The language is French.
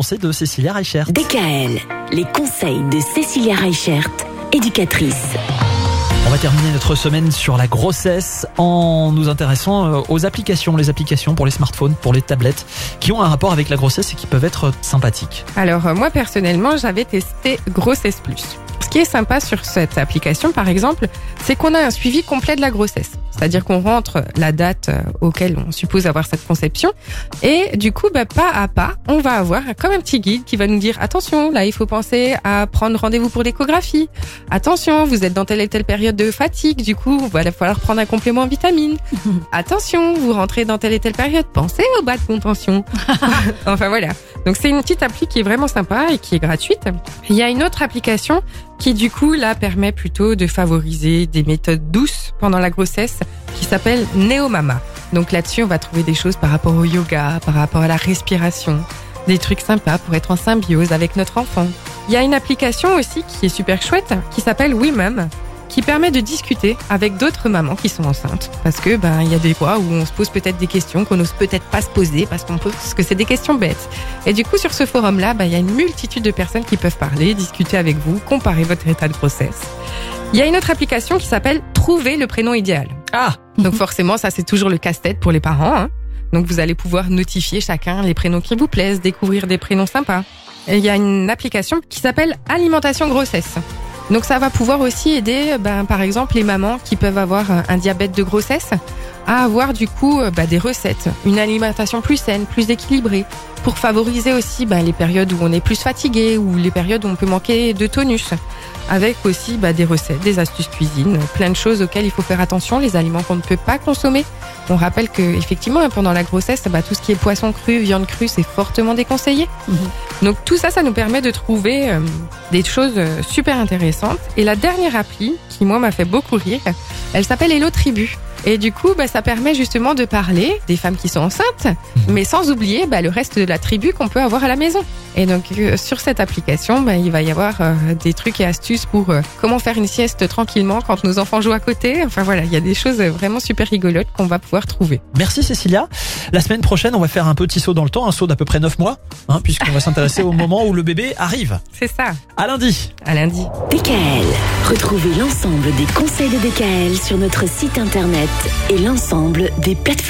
conseils de Cécilia Reichert. DKL, les conseils de Cécilia Reichert, éducatrice. On va terminer notre semaine sur la grossesse en nous intéressant euh, aux applications, les applications pour les smartphones, pour les tablettes, qui ont un rapport avec la grossesse et qui peuvent être sympathiques. Alors euh, moi personnellement, j'avais testé Grossesse Plus. Ce qui est sympa sur cette application, par exemple, c'est qu'on a un suivi complet de la grossesse. C'est-à-dire qu'on rentre la date euh, auquel on suppose avoir cette conception. Et du coup, bah, pas à pas, on va avoir comme un petit guide qui va nous dire attention, là, il faut penser à prendre rendez-vous pour l'échographie. Attention, vous êtes dans telle et telle période de fatigue. Du coup, il va falloir prendre un complément en vitamines. attention, vous rentrez dans telle et telle période. Pensez au bas de contention. enfin voilà. Donc c'est une petite appli qui est vraiment sympa et qui est gratuite. Il y a une autre application qui du coup là permet plutôt de favoriser des méthodes douces pendant la grossesse qui s'appelle Neomama. Donc là-dessus, on va trouver des choses par rapport au yoga, par rapport à la respiration, des trucs sympas pour être en symbiose avec notre enfant. Il y a une application aussi qui est super chouette qui s'appelle WeMom qui permet de discuter avec d'autres mamans qui sont enceintes. Parce que ben il y a des fois où on se pose peut-être des questions qu'on n'ose peut-être pas se poser parce qu'on parce que c'est des questions bêtes. Et du coup sur ce forum là, ben, il y a une multitude de personnes qui peuvent parler, discuter avec vous, comparer votre état de grossesse. Il y a une autre application qui s'appelle Trouver le prénom idéal. Ah Donc forcément ça c'est toujours le casse-tête pour les parents. Hein. Donc vous allez pouvoir notifier chacun les prénoms qui vous plaisent, découvrir des prénoms sympas. Et il y a une application qui s'appelle Alimentation Grossesse. Donc ça va pouvoir aussi aider, ben, par exemple, les mamans qui peuvent avoir un diabète de grossesse à avoir du coup ben, des recettes, une alimentation plus saine, plus équilibrée, pour favoriser aussi ben, les périodes où on est plus fatigué ou les périodes où on peut manquer de tonus. Avec aussi ben, des recettes, des astuces cuisine, plein de choses auxquelles il faut faire attention, les aliments qu'on ne peut pas consommer. On rappelle que effectivement pendant la grossesse, tout ce qui est poisson cru, viande crue, c'est fortement déconseillé. Donc tout ça, ça nous permet de trouver euh, des choses euh, super intéressantes. Et la dernière appli, qui moi m'a fait beaucoup rire, elle s'appelle Hello Tribu. Et du coup, bah, ça permet justement de parler des femmes qui sont enceintes, mais sans oublier bah, le reste de la tribu qu'on peut avoir à la maison. Et donc euh, sur cette application, bah, il va y avoir euh, des trucs et astuces pour euh, comment faire une sieste tranquillement quand nos enfants jouent à côté. Enfin voilà, il y a des choses vraiment super rigolotes qu'on va pouvoir trouver. Merci Cécilia. La semaine prochaine, on va faire un petit saut dans le temps, un saut d'à peu près 9 mois, hein, puisqu'on va s'intéresser au moment où le bébé arrive. C'est ça. À lundi. À lundi. DKL, retrouvez l'ensemble des conseils de DKL sur notre site internet et l'ensemble des plateformes.